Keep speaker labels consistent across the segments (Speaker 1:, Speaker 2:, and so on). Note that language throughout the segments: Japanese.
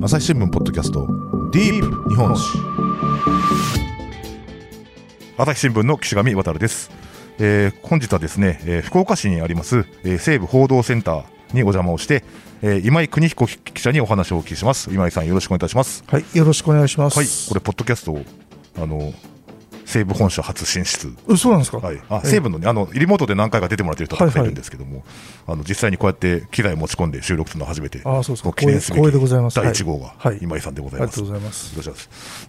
Speaker 1: 朝日新聞ポッドキャストディープ日本史。朝日新聞の岸上渡です、えー本日はですね、えー福岡市にあります、えー西部報道センターにお邪魔をして、えー今井邦彦記者にお話をお聞きします。今井さんよろしくお願いいたします。
Speaker 2: はい、よろしくお願いします。
Speaker 1: はいこれポッドキャストあの西部本社初進出。
Speaker 2: えそうなんですか？
Speaker 1: はい、あ
Speaker 2: え
Speaker 1: 西部のね、あのリモートで何回か出てもらってる人がたくさんいるんですけども、あの実際にこうやって機材を持ち込んで収録するのは初めて、
Speaker 2: あそうです
Speaker 1: 記念すべき第1号が
Speaker 2: はい。
Speaker 1: 今井さんでございます。
Speaker 2: ありがとうござい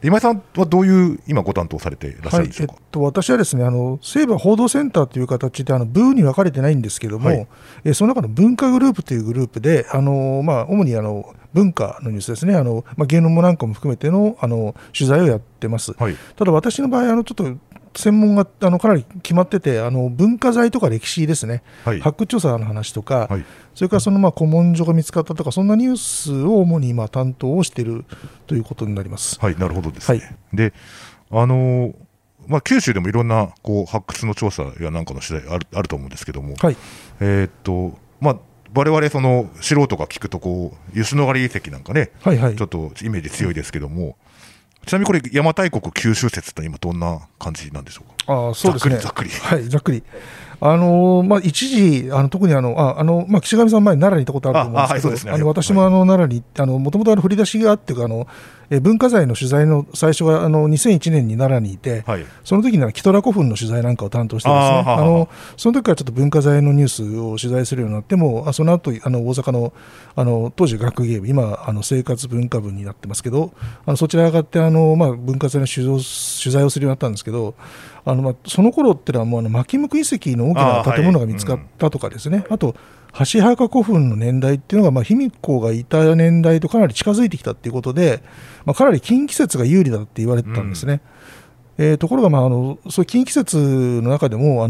Speaker 1: 今井さんはどういう今ご担当されていらっしゃ
Speaker 2: はい、えっ
Speaker 1: るんでしょうか？
Speaker 2: と、私はですね、あの西部報道センターという形で、あの部に分かれてないんですけども、
Speaker 1: はい。
Speaker 2: えその中の文化グループというグループで、あのまあ、主にあの文化のニュースですね、あのまあ、芸能もなんかも含めてのあの取材をやってます。
Speaker 1: はい、
Speaker 2: ただ私の場合、あのちょっと専門があのかなり決まってて、あの文化財とか歴史ですね、
Speaker 1: はい、
Speaker 2: 発掘調査の話とか、
Speaker 1: はい、
Speaker 2: それからそのまあ古文書が見つかったとか、そんなニュースを主に今担当をしているということになります。
Speaker 1: はい、なるほどですね。
Speaker 2: はい。
Speaker 1: で、あのーまあ、九州でもいろんなこう発掘の調査やなんかの取材あるあると思うんですけども、
Speaker 2: はい、
Speaker 1: えーっと、まあ、我々その素人が聞くとこう、吉野ヶ里遺跡なんかね、
Speaker 2: はい、はい
Speaker 1: ちょ。っとイメージ強いですけども、ちなみにこれ、邪馬台国九州説って今、どんな感じなんでしょうか？
Speaker 2: ああそうですね。
Speaker 1: ざっくり
Speaker 2: はい、ざっくり。あのーまあ、一時、あの特にあの、ああのまあ、岸上さん、前、奈良に行ったことあると思うんですけど、
Speaker 1: あね。
Speaker 2: あの私もあの奈良に行って、あのもともと振り出しがあってあの、え文化財の取材の最初があの2001年に奈良にいて、
Speaker 1: はい。
Speaker 2: その時にはキトラ古墳の取材なんかを担当してですね、
Speaker 1: あ
Speaker 2: のその時からちょっと文化財のニュースを取材するようになっても、あその後あの大阪のあの当時学芸部、今あの生活文化部になってますけど、あのそちら上がってあの、まあ、文化財の取材を取材をするようになったんですけど、あのまあ、その頃ってのはもうあの牧向遺跡の大きな建物が見つかったとかですね、あと箸墓古墳の年代っていうのが、まあ、卑弥呼がいた年代とかなり近づいてきたっていうことで、まあ、かなり近畿説が有利だって言われてたんですね。えーところが、まあ、あのそういう近畿説の中でも、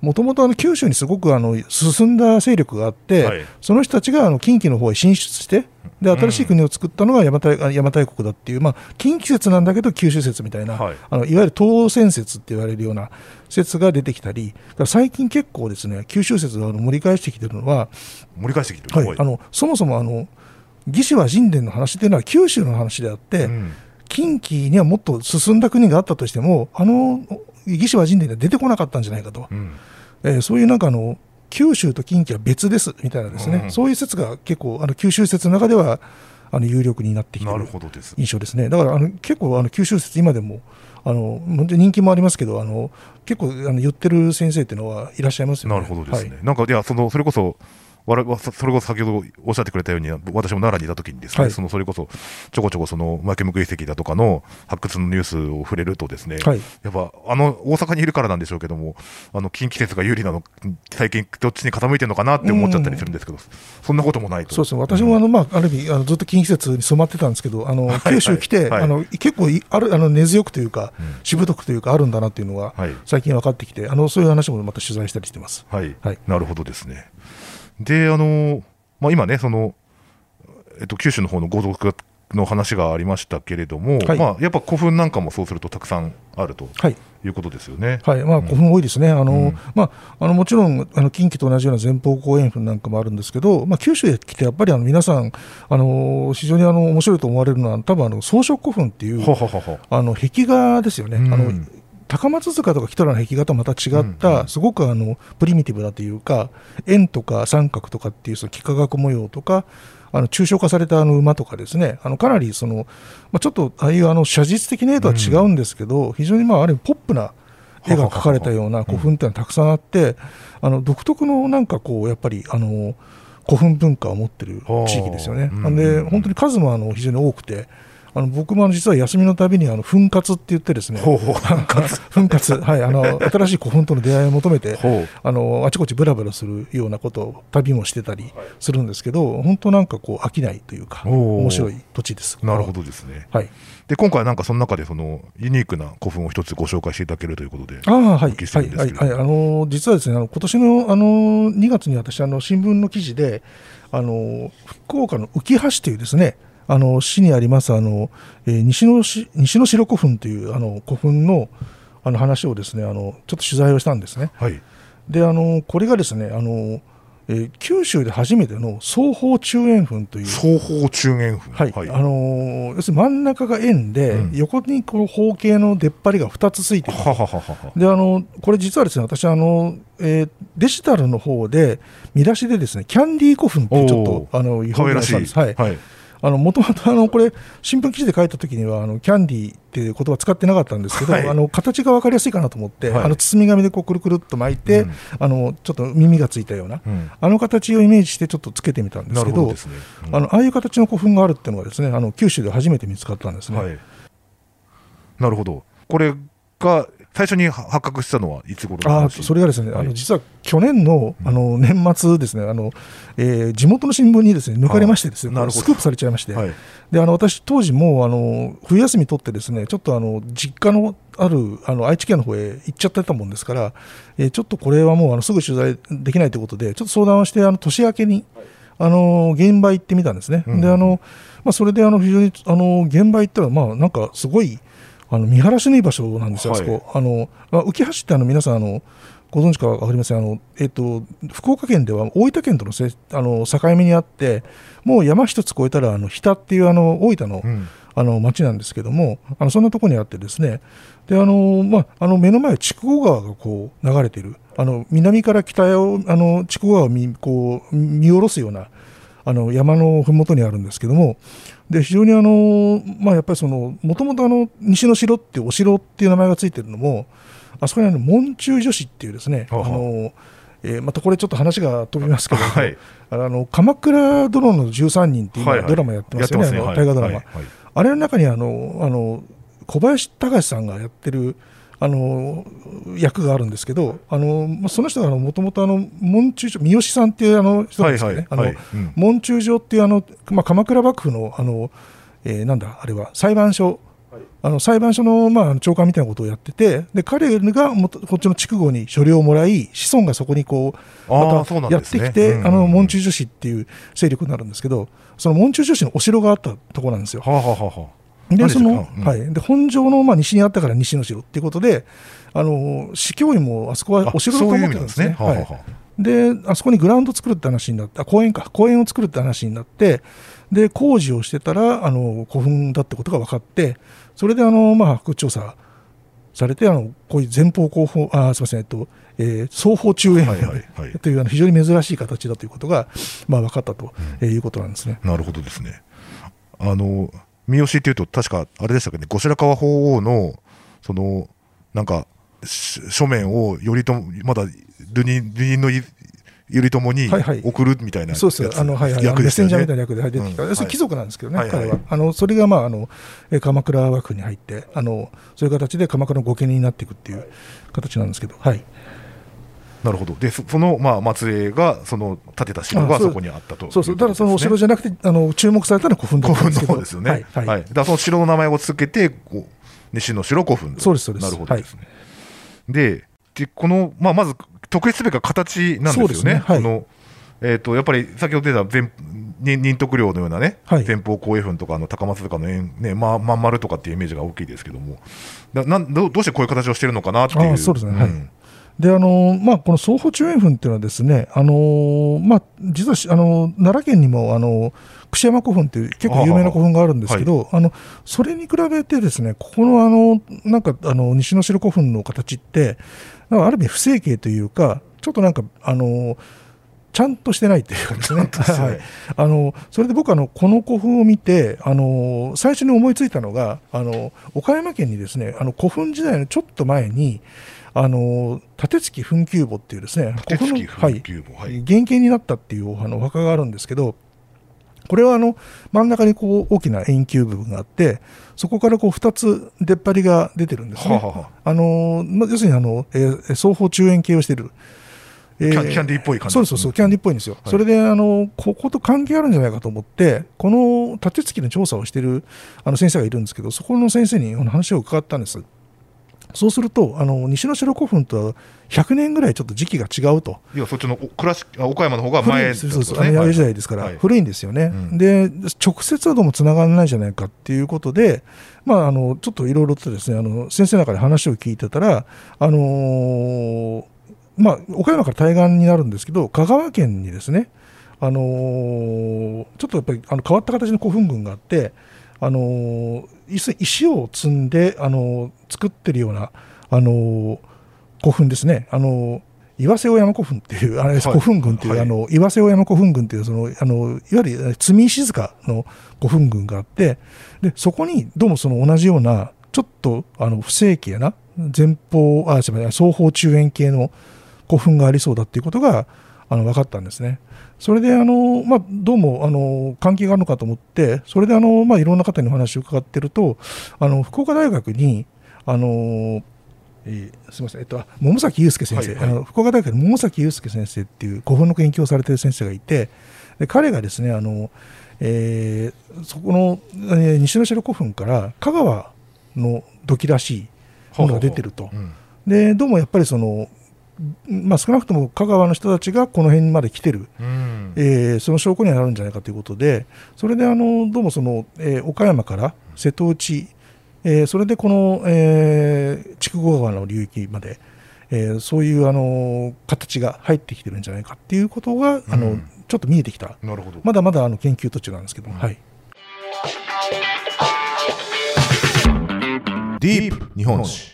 Speaker 2: もともと九州にすごくあの進んだ勢力があって、
Speaker 1: はい。
Speaker 2: その人たちがあの近畿の方へ進出して、で新しい国を作ったのが邪馬台あ邪馬台国だっていう、まあ、近畿説なんだけど九州説みたいな、
Speaker 1: はい。
Speaker 2: あのいわゆる東戦説って言われるような説が出てきたり、最近結構ですね、九州説があの盛り返してきてるのは、
Speaker 1: 盛り返してきてる。
Speaker 2: はい、あのそもそもあの魏志倭人伝の話っていうのは九州の話であって、
Speaker 1: うん
Speaker 2: 近畿にはもっと進んだ国があったとしても、あの魏志倭人伝では出てこなかったんじゃないかと、
Speaker 1: うん
Speaker 2: えーそういうなんかあの、九州と近畿は別ですみたいなですね、
Speaker 1: うん
Speaker 2: そういう説が結構、あの九州説の中ではあの有力になってきている。印象ですね。だからあの結構あの九州説、今でもあの本当に人気もありますけど、あの結構あの言ってる先生っていうのはいらっしゃいますよね。
Speaker 1: なるほどですね。
Speaker 2: はい
Speaker 1: なんか、いや、その、それこそ、わらそそれこそ先ほどおっしゃってくれたように、私も奈良にいたときにですね、
Speaker 2: はい。
Speaker 1: そのそれこそちょこちょこその牧向遺跡だとかの発掘のニュースを触れるとですね、
Speaker 2: はい。
Speaker 1: やっぱあの大阪にいるからなんでしょうけども、あの近畿説が有利なの、最近どっちに傾いてるのかなって思っちゃったりするんですけど、そんなこともないと。
Speaker 2: そうですね、私もあの、まあ、ある意味あのずっと近畿説に染まってたんですけど、あの
Speaker 1: はい。
Speaker 2: 九州来て、
Speaker 1: はい。
Speaker 2: あの結構いあるあの根強くというか、
Speaker 1: うん。
Speaker 2: しぶとくというか、あるんだなっていうのが、
Speaker 1: はい。
Speaker 2: 最近分かってきてあの、そういう話もまた取材したりしてます。
Speaker 1: はい、
Speaker 2: はい。
Speaker 1: なるほどですね。で、あのまあ、今ね、その、えっと、九州の方の豪族の話がありましたけれども、
Speaker 2: はい
Speaker 1: まあ、やっぱ古墳なんかもそうするとたくさんあると
Speaker 2: はい
Speaker 1: いうことですよね。
Speaker 2: はいまあ、古墳多いですね、あの
Speaker 1: うん
Speaker 2: まあ、あのもちろんあの近畿と同じような前方後円墳なんかもあるんですけど、まあ、九州へ来て、やっぱりあの皆さん、あの非常にあの面白いと思われるのは、多分あの装飾古墳っていう
Speaker 1: はははは。
Speaker 2: あの壁画ですよね。
Speaker 1: うん
Speaker 2: あの高松塚とか北原の壁画とまた違った、
Speaker 1: うんうん。
Speaker 2: すごくあのプリミティブなというか、円とか三角とかっていうその幾何学模様とか、あの抽象化されたあの馬とかですね、あのかなりその、まあ、ちょっとああいうあの写実的な絵とは違うんですけど、非常にまあある意味ポップな絵が描かれたような古墳っていうのはたくさんあって、あの独特のなんかこう、やっぱりあの古墳文化を持ってる地域ですよね。で、
Speaker 1: うん
Speaker 2: 本当に数もあの非常に多くて、あの僕もあの実は休みのたびにあの噴活って言ってですね、
Speaker 1: ほうほう、
Speaker 2: はい、あの 新しい古墳との出会いを求めて。あのあちこちブラブラするようなことを旅もしてたりするんですけど、本当なんかこう飽きないというか、面白い土地です。
Speaker 1: なるほどですね。
Speaker 2: はい。
Speaker 1: で、今回はなんかその中でそのユニークな古墳を一つご紹介していただけるということで。
Speaker 2: ああ、はい、はい、はい、はい、あの実はですね、あの今年のあの2月に私、あの新聞の記事で、あの福岡の浮橋というですね、あの市にありますあの、えー西のし西の城古墳というあの古墳のあの話をですね、あのちょっと取材をしたんですね。
Speaker 1: はい。
Speaker 2: であのこれがですねあのえー九州で初めての双方中円墳という、
Speaker 1: 双方中円墳。
Speaker 2: はいあのー要するに真ん中が円で、
Speaker 1: うん
Speaker 2: 横にこの方形の出っ張りが2つついてる
Speaker 1: ははははは。
Speaker 2: であのこれ実はですね私あの、えーデジタルの方で見出しでですねキャンディー古墳っていうちょっ
Speaker 1: お
Speaker 2: とあの。表現したんですはい
Speaker 1: はい。
Speaker 2: あのもともとあのこれ新聞記事で書いた時にはあのキャンディーっていう言葉使ってなかったんですけど、
Speaker 1: はい
Speaker 2: あの形が分かりやすいかなと思って、
Speaker 1: はい
Speaker 2: あの包み紙でこうくるくるっと巻いて、
Speaker 1: うん
Speaker 2: あのちょっと耳がついたような
Speaker 1: うん。
Speaker 2: あの形をイメージしてちょっとつけてみたんですけど
Speaker 1: どね。うん
Speaker 2: あのああいう形の古墳があるっていうのがですねあの九州で初めて見つかったんですね。
Speaker 1: はい。なるほど。これが最初に発覚したのはいつ頃の
Speaker 2: あ
Speaker 1: 話
Speaker 2: それがですね、
Speaker 1: はい。
Speaker 2: あの実は去年のあの年末ですね、あのえー地元の新聞にですね抜かれましてですね、スクープされちゃいまして、
Speaker 1: はい。
Speaker 2: であの私、当時もうあの冬休み取ってですねちょっとあの実家のあるあの愛知県の方へ行っちゃってたもんですから、えーちょっとこれはもうあのすぐ取材できないということで、ちょっと相談をして、あの年明けに、あの現場行ってみたんですね。
Speaker 1: うん。
Speaker 2: であのまあ、それであの非常にあの現場行ったら、まあ、なんかすごいあの見晴らしのいい場所なんですよ、あそ
Speaker 1: はい
Speaker 2: こ。あのまあ、浮橋ってあの皆さんあのご存知か分かりませんあの、えっと福岡県では大分県とのせあの境目にあって、もう山一つ越えたらあの日田っていうあの大分の,、
Speaker 1: うん。
Speaker 2: あの町なんですけども、あのそんなところにあってですね、であのまあ、あの目の前、筑後川がこう流れている、あの南から北へをあの筑後川を見こう見下ろすようなあの山のふもとにあるんですけども、で非常にあの、まあ、やっぱりその、もともと西の城っていうお城っていう名前がついてるのも、あそこにあの門中女子っていうですね、
Speaker 1: はあはあ
Speaker 2: あのえーまたこれちょっと話が飛びますけど、
Speaker 1: はい。
Speaker 2: あの鎌倉殿の13人っていう
Speaker 1: はいはい
Speaker 2: ドラマやってますよね、あの
Speaker 1: はい
Speaker 2: 大河ドラマ。
Speaker 1: はいはい
Speaker 2: あれの中にあのあの小林隆さんがやってるあの役があるんですけど、あのまあその人がもともと門中城三好さんっていうあの人ですよね。門中城っていうあの、まあ、鎌倉幕府のあの、えーなんだあれは裁判所、あの裁判所の、まあ、長官みたいなことをやっててで彼がもとこっちの筑後に所領をもらい子孫がそこにこうまたやってきて、
Speaker 1: うん
Speaker 2: あの門中女子っていう勢力になるんですけどその門中女子のお城があったところなんですよ。
Speaker 1: はあ、はあはあはあ、
Speaker 2: でその
Speaker 1: うん
Speaker 2: はい、で本城の、まあ、西にあったから西の城っていうことで、あの司教院もあそこは
Speaker 1: あ
Speaker 2: お城だと思っ。てたんですね。で、あそこにグラウンド作るって話になって、あ公園か、公園を作るって話になって、で工事をしてたら、あの古墳だってことが分かって、それであの、まあ、発掘調査されて、あのこういう前方後方、あすみません、えっとえー双方中円
Speaker 1: はい
Speaker 2: というあの非常に珍しい形だということが、まあ、分かったと、えーいうことなんですね。
Speaker 1: なるほどですね。あの、三好っていうと、確か、あれでしたっけね、後白河法皇の、その、なんか、し書面を頼朝、まだ、流人流人のい頼朝に
Speaker 2: はいはい。
Speaker 1: 送るみたいなやつ、
Speaker 2: そうです。あの、はいはい、
Speaker 1: 役でしたよね。
Speaker 2: メッセンジャーみたいな役で出てきた、
Speaker 1: うん。
Speaker 2: それ貴族なんですけどね、
Speaker 1: はいはい。
Speaker 2: 彼は。あのそれが、まああのえー鎌倉幕府に入ってあの、そういう形で鎌倉の御家人になっていくっていう形なんですけど、はい、
Speaker 1: なるほど。で、そその、まあ、末裔が、その、建てた城が
Speaker 2: あそ
Speaker 1: こにあったと。
Speaker 2: そうそう、ただそのお城
Speaker 1: じ
Speaker 2: じゃなくて、あの注目されたのは古墳だ
Speaker 1: 古墳
Speaker 2: ったんですけど、
Speaker 1: の方ですよね。
Speaker 2: はい。はい。
Speaker 1: だからその城の名前をつけて、こう、西の城古墳。と
Speaker 2: そうですそうです。
Speaker 1: なるほどですね。で、でこの、まあ、まず、特筆すべきは形なんですよね。
Speaker 2: ね。はい。
Speaker 1: このえー、とやっぱり先ほど出た前任任徳陵のようなね、
Speaker 2: はい。
Speaker 1: 前方後衛墳とかあの高松塚の円、ねまあ、まん丸とかっていうイメージが大きいですけども、ななんどうどうしてこういう形をしてるのかなっていう。
Speaker 2: あそうですね。はい。
Speaker 1: ん
Speaker 2: であのまあ、この双方中円墳っていうのはですね、あのまあ、実はしあの奈良県にもあの櫛山古墳っていう結構有名な古墳があるんですけど、あのそれに比べてですねここのあのなんかあの西の城古墳の形ってなんかある意味不整形というかちょっとなんかあのちゃんとしてないというかですね。はい。あのそれで僕あのこの古墳を見てあの最初に思いついたのがあの岡山県にですねあの古墳時代のちょっと前にあの立月墳丘墓っていうですね
Speaker 1: 立月
Speaker 2: 古墳の
Speaker 1: 墳丘墓はい
Speaker 2: 原型になったっていうあのお墓があるんですけどこれはあの真ん中にこう大きな円球部分があってそこからこう2つ出っ張りが出てるんですね。
Speaker 1: はあはあは
Speaker 2: あのま要するにあの、えー双方中円形をしている。え
Speaker 1: キャンキャンディーっぽい感じ
Speaker 2: そうそうそう、キャンディーっぽいんですよ、
Speaker 1: はい
Speaker 2: それであのここと関係あるんじゃないかと思って、この立て付きの調査をしているあの先生がいるんですけど、そこの先生に話を伺ったんです。そうすると、あの西の城古墳とは100年ぐらいちょっと時期が違うと、
Speaker 1: いやそっちのお倉敷あ岡山の方が前
Speaker 2: んですそうそう、弥生時代ですから、
Speaker 1: はい。
Speaker 2: 古いんですよね、
Speaker 1: うん。
Speaker 2: で直接はどうもつながらないんじゃないかっていうことで、まあ、あのちょっといろいろとですねあの先生の中で話を聞いてたら、あのーまあ、岡山から対岸になるんですけど、香川県にですね、あのーちょっとやっぱりあの変わった形の古墳群があって、あのー石石を積んで、あのー作ってるような、あのー古墳ですね、あのー岩瀬尾山古墳っていう、あれです。
Speaker 1: はい。
Speaker 2: 古墳群っていう、
Speaker 1: はい。
Speaker 2: あの岩瀬尾山古墳群っていうそのあの、いわゆる積石塚の古墳群があって、でそこにどうもその同じような、ちょっとあの不正規やな、前方、あ、すみません、双方中円形の古墳がありそうだっていうことがあの分かったんですね。それであの、まあ、どうもあの関係があるのかと思って、それであの、まあ、いろんな方にお話を伺ってると、あの福岡大学に、あのえーすみません、えっと、あ桃崎祐介先生、
Speaker 1: はいはい
Speaker 2: あの福岡大学に桃崎祐介先生っていう古墳の研究をされている先生がいて、で彼がですね、あのえーそこの、えー西の城古墳から香川の土器らしいものが出てると。
Speaker 1: うん
Speaker 2: でどうもやっぱりその、まあ、少なくとも香川の人たちがこの辺まで来てる、
Speaker 1: うん。
Speaker 2: えーその証拠にはなるんじゃないかということで、それであのどうもその、えー岡山から瀬戸内、えーそれでこの、えー筑後川の流域まで、えーそういうあの形が入ってきてるんじゃないかっていうことが、あの
Speaker 1: うん。
Speaker 2: ちょっと見えてきた、
Speaker 1: なるほど、
Speaker 2: まだまだあの研究途中なんですけども、
Speaker 1: うん。
Speaker 2: はい、
Speaker 1: ディープ日本史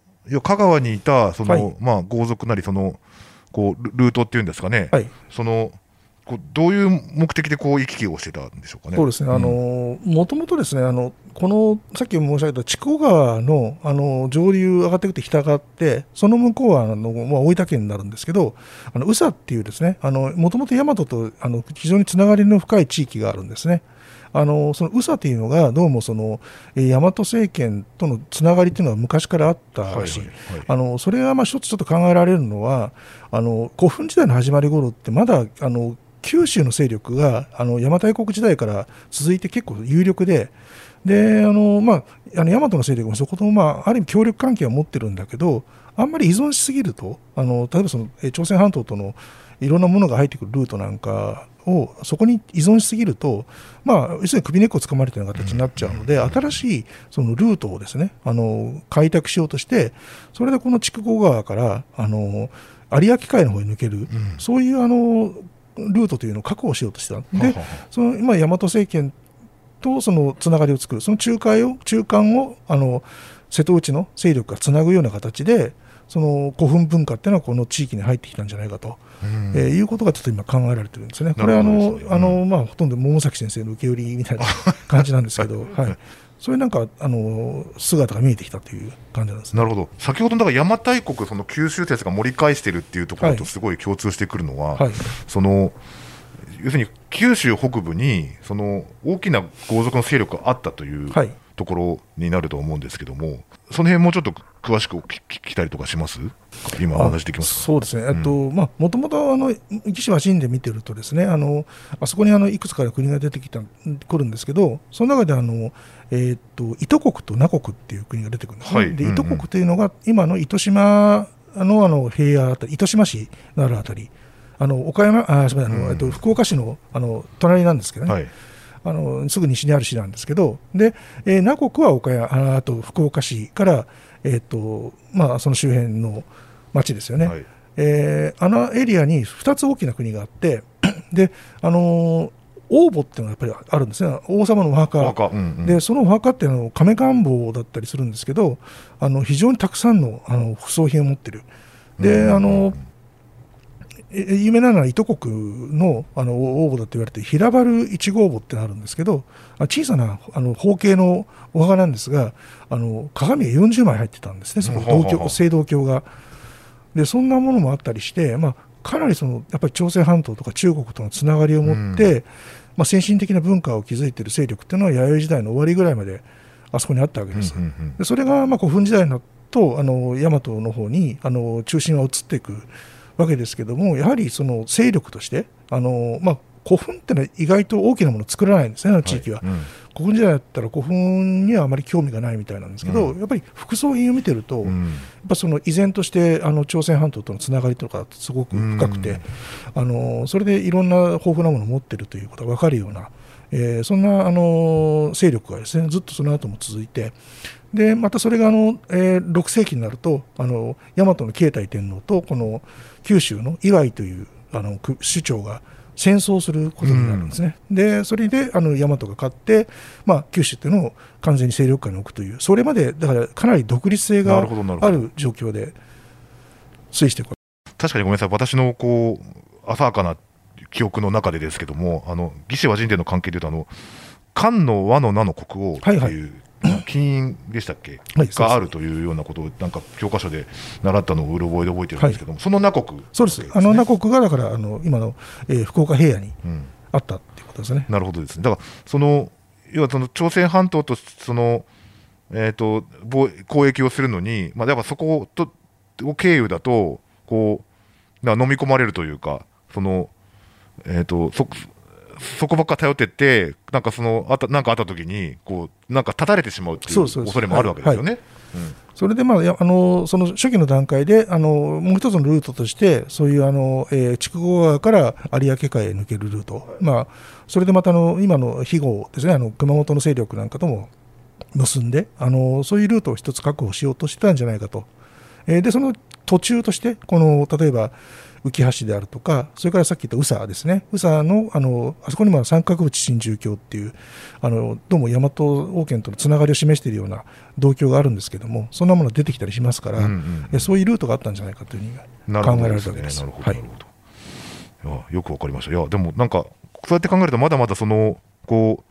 Speaker 1: いや香川にいたその、
Speaker 2: はい。
Speaker 1: まあ、豪族なりそのこうルルートっていうんですかね、
Speaker 2: はい。
Speaker 1: そのこうどういう目的でこう行き来をしてたんでしょうかね。
Speaker 2: そうですね、あのもともとですねあの、このさっき申し上げた筑後川のあの上流上がってくて北があって、その向こうはあの、まあ、大分県になるんですけど、あの宇佐っていうですね、もともと大和とあの非常につながりの深い地域があるんですね。あのその宇佐というのが、どうもそのえー大和政権とのつながりっていうのは昔からあった
Speaker 1: はいはい
Speaker 2: し、
Speaker 1: はい。
Speaker 2: あのそれがまあ一つちょっと考えられるのは、あの古墳時代の始まり頃って、まだあの九州の勢力があの邪馬台国時代から続いて結構有力で、であのまあ、あの大和の勢力もそことも、まあ、ある意味協力関係を持ってるんだけど、あんまり依存しすぎると、あの例えばそのえー朝鮮半島とのいろんなものが入ってくるルートなんかをそこに依存しすぎると、まあ、要するに首根っこをつかまれたような形になっちゃうので、新しいそのルートをですねあの開拓しようとして、それでこの筑後川からあの有明海の方に抜ける、
Speaker 1: うん。
Speaker 2: そういうあのルートというのを確保しようとしてた。でその今、大和政権とそのつながりを作る、その仲介を中間をあの瀬戸内の勢力がつなぐような形で、その古墳文化っていうのはこの地域に入ってきたんじゃないかと、
Speaker 1: うん。
Speaker 2: えーいうことがちょっと今考えられてるんですね。これはあの、
Speaker 1: ね
Speaker 2: あのまあ、ほとんど桃崎先生の受け売りみたいな 感じなんですけど、はい、そういうなんかあの姿が見えてきたという感じなんですね。
Speaker 1: なるほど。先ほどのだから邪馬台国その九州説が盛り返してるっていうところ
Speaker 2: はい。
Speaker 1: とすごい共通してくるのは、
Speaker 2: はい。
Speaker 1: その要するに九州北部にその大きな豪族の勢力があったという
Speaker 2: はい
Speaker 1: ところになると思うんですけども、その辺もうちょっと詳しくお聞きたりとかします？今お話できますか？
Speaker 2: そうですね、えっとまあ、もともとあの紀島神で見てると、ですねあのあそこにあのいくつかの国が出てきたくるんですけど、その中であの、えーっと糸国と那国っていう国が出てくるんですね。で
Speaker 1: はい。うんうん。
Speaker 2: 糸国というのが今の糸島のあの平野あたり、糸島市のあるあたり、あの岡山あすみませんあの、
Speaker 1: うん。
Speaker 2: えっと、福岡市のあの隣なんですけどね、
Speaker 1: はい
Speaker 2: あのすぐ西にある市なんですけど、で、えー南国は岡山ああと福岡市から、えーとまあ、その周辺の町ですよね、
Speaker 1: はい。
Speaker 2: えーあのエリアに2つ大きな国があって、であのー王墓っていうのがやっぱりあるんですね、王様のお墓。
Speaker 1: うんうん。
Speaker 2: でそのお墓っていうのは亀官房だったりするんですけどあの非常にたくさんのあの副葬品を持ってる。で、
Speaker 1: うん
Speaker 2: あのえ有名なのは糸国のあの王墓だと言われて平原一号墓ってのあるんですけどあ小さなあの方形のお墓なんですがあの鏡が40枚入ってたんですねそこ
Speaker 1: うんはあはあ
Speaker 2: 銅鏡青銅鏡が。でそんなものもあったりして、まあ、かなりそのやっぱり朝鮮半島とか中国とのつながりを持って、まあ、先進的な文化を築いている勢力っていうのは弥生時代の終わりぐらいまであそこにあったわけです。
Speaker 1: うんうんうん
Speaker 2: でそれがまあ古墳時代になっとあの大和の方にあの中心は移っていくわけですけどもやはりその勢力としてあの、まあ、古墳ってのは意外と大きなものを作らないんですね、あの地域は。
Speaker 1: はいうん
Speaker 2: 古墳時代だったら古墳にはあまり興味がないみたいなんですけど、
Speaker 1: うん
Speaker 2: やっぱり副葬品を見てると、やっ
Speaker 1: うん
Speaker 2: ぱその依然としてあの朝鮮半島とのつながりとかすごく深くて、
Speaker 1: うん
Speaker 2: あのそれでいろんな豊富なものを持ってるということが分かるような、えーそんなあの勢力がですねずっとその後も続いて。でまたそれがあの、えー6世紀になるとあの大和の慶太天皇とこの九州の岩井というあのく首長が戦争することになるんですね、でそれであの大和が勝って、まあ、九州っていうのを完全に勢力下に置くというそれまでだからかなり独立性
Speaker 1: な
Speaker 2: がある状況で推移して
Speaker 1: 確かにごめんなさい、私のこう浅はかな記憶の中でですけども、あの義士和人伝の関係でいうと、あの漢の和の名の国王って
Speaker 2: はい
Speaker 1: い。う、金印でしたっけ、
Speaker 2: はい
Speaker 1: があるというようなことを、なんか教科書で習ったのをうろ覚えで覚えてるんですけども、その名国、
Speaker 2: そうです、あの名国がだからあの今の、えー福岡平野に
Speaker 1: うん、
Speaker 2: あったっていうことですね。
Speaker 1: なるほどですね、だからその要はその朝鮮半島とその、えー、と貿交易をするのに、まあ、だからそことを経由だとこうな飲み込まれるというか、そのえー、とそそこばっか頼ってって、なんかそのあたなんかあった時にこうなんか立たれてしまうっていう恐れもあるわけですよね。
Speaker 2: それで、まあ、やあのその初期の段階であのもう一つのルートとしてそういうあの、えー筑後川から有明海へ抜けるルート、まあ、それでまたあの今の肥後ですねあの熊本の勢力なんかとも結んであのそういうルートを一つ確保しようとしてたんじゃないかと、えーでその途中としてこの例えば浮橋であるとかそれからさっき言った宇佐ですね宇佐のあのあそこにも三角淵真珠橋っていうあのどうも大和王権とのつながりを示しているような道橋があるんですけどもそんなものが出てきたりしますから、
Speaker 1: うんうん
Speaker 2: えそういうルートがあったんじゃないかというふうに考えられ。るわけです。
Speaker 1: なるほど、
Speaker 2: は
Speaker 1: ないるほど。いやよくわかりました。いや、でもなんか、そうやって考えると、まだまだその、こ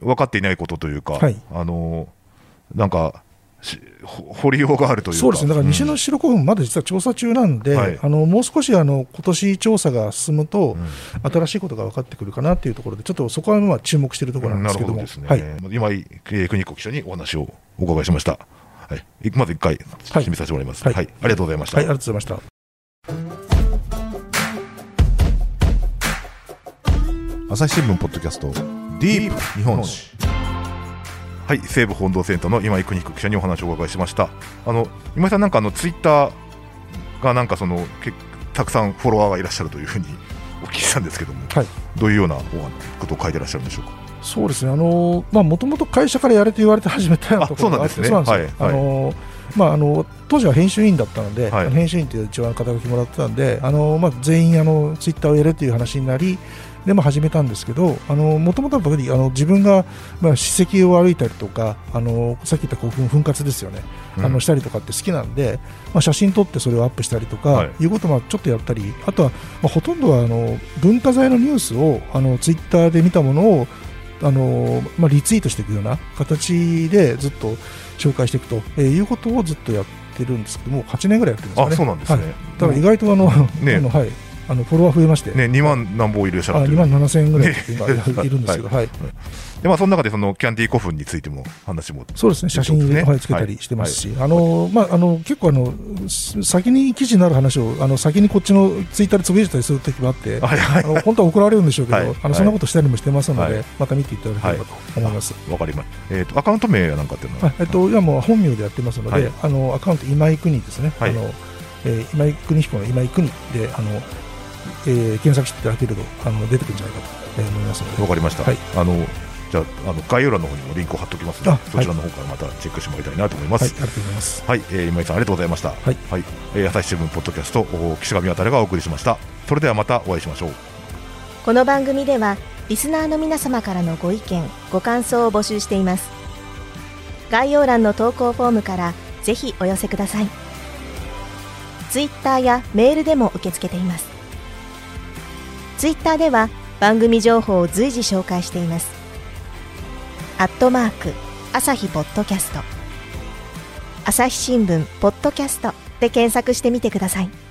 Speaker 1: う、分かっていないことというか、
Speaker 2: はい
Speaker 1: あの、なんか、掘りようがあるというか。
Speaker 2: そうですね、だから西
Speaker 1: うん
Speaker 2: の白古墳、まだ実は調査中なんで、
Speaker 1: はい
Speaker 2: あのもう少しあの今年調査が進むと、
Speaker 1: うん
Speaker 2: 新しいことが分かってくるかなっていうところで、ちょっとそこはまあ注目しているところなん
Speaker 1: な
Speaker 2: ですけども、
Speaker 1: ね。
Speaker 2: はい、
Speaker 1: 今井、えー、国子記者にお話をお伺いしました。はい、いまず一回、
Speaker 2: はい
Speaker 1: 締めさせてもらいます。
Speaker 2: は
Speaker 1: はいい、ありがとうございました。
Speaker 2: はい、ありがとうございました。
Speaker 1: 朝日新聞ポッドキャストディープ日本史はい西武本堂センターの今井邦彦記者にお話をお伺いしました。あの今井さんなんかあのツイッターがなんかそのけたくさんフォロワーがいらっしゃるというふうに お聞きしたんですけども、
Speaker 2: はい。
Speaker 1: どういうようなおことを書いてらっしゃるんでしょうか？
Speaker 2: そうですね、あのまあもともと会社からやれと言われて始めたようなところがあって、
Speaker 1: あそうなんですね。
Speaker 2: よ
Speaker 1: はい
Speaker 2: あのまあ、あの当時は編集員だったので、
Speaker 1: はい。
Speaker 2: 編集員という一番肩書きもらってたんで、あのまあ、全員あのツイッターをやれという話になり、でまあ、始めたんですけど、もともとは自分が、まあ、史跡を歩いたりとか、あのさっき言った古墳、墳活ですよね、あのしたりとかって好きなんで、まあ、写真撮ってそれをアップしたりとか、
Speaker 1: はい。
Speaker 2: い、うことをまあちょっとやったり、あとは、まあ、ほとんどはあの文化財のニュースをあのツイッターで見たものをあのまあ、リツイートしていくような形でずっと紹介していくと、えーいうことをずっとやってるんですけども、8年ぐらいやってるんですかね。
Speaker 1: あそうなんですね。
Speaker 2: はい。だから意外とあの、
Speaker 1: ね。
Speaker 2: あのはい、あのフォロワー増えまして、
Speaker 1: ね2万何本いらっしゃ
Speaker 2: あ2
Speaker 1: る。という
Speaker 2: 万7000円ぐらいいるんですけど、はい。
Speaker 1: でまあその中でそのキャンディー古墳についても話も。
Speaker 2: そうですね、写真
Speaker 1: そうですね。
Speaker 2: はい、つけたりしてますし、あのまあ、あの結構あの、す先に記事になる話をあの先にこっちのツイッターでつぶやいたりするときもあって、本当は怒られるんでしょうけど、
Speaker 1: はい。
Speaker 2: あのそんなことしたりもしてますので、
Speaker 1: はい。
Speaker 2: また見ていただければと思います。
Speaker 1: わかりました、えー、とアカウント名やなんかっていうのは？
Speaker 2: あえっと、今もう本名でやってますので、
Speaker 1: はい。
Speaker 2: あのアカウント今井国ですね、
Speaker 1: はい。
Speaker 2: あのえー今井邦彦の今井国であの、えー検索していただけるとあの出てくるんじゃないかと、えー思いますので、
Speaker 1: わかりました、
Speaker 2: はい。
Speaker 1: あのじゃああの概要欄の方にもリンクを貼っておきますの
Speaker 2: あ
Speaker 1: でそちらの方からまたチェックしてもらいたいなと思います。
Speaker 2: はい、ありがとうございます。
Speaker 1: はい、えー今井さんありがとうございました。
Speaker 2: はい、
Speaker 1: えー朝日新聞ポッドキャストお岸上渡がお送りしました。それではまたお会いしましょう。
Speaker 3: この番組ではリスナーの皆様からのご意見ご感想を募集しています。概要欄の投稿フォームからぜひお寄せください。ツイッターやメールでも受け付けていますツイッターでは番組情報を随時紹介しています。アットマーク朝日ポッドキャスト。朝日新聞ポッドキャストで検索してみてください。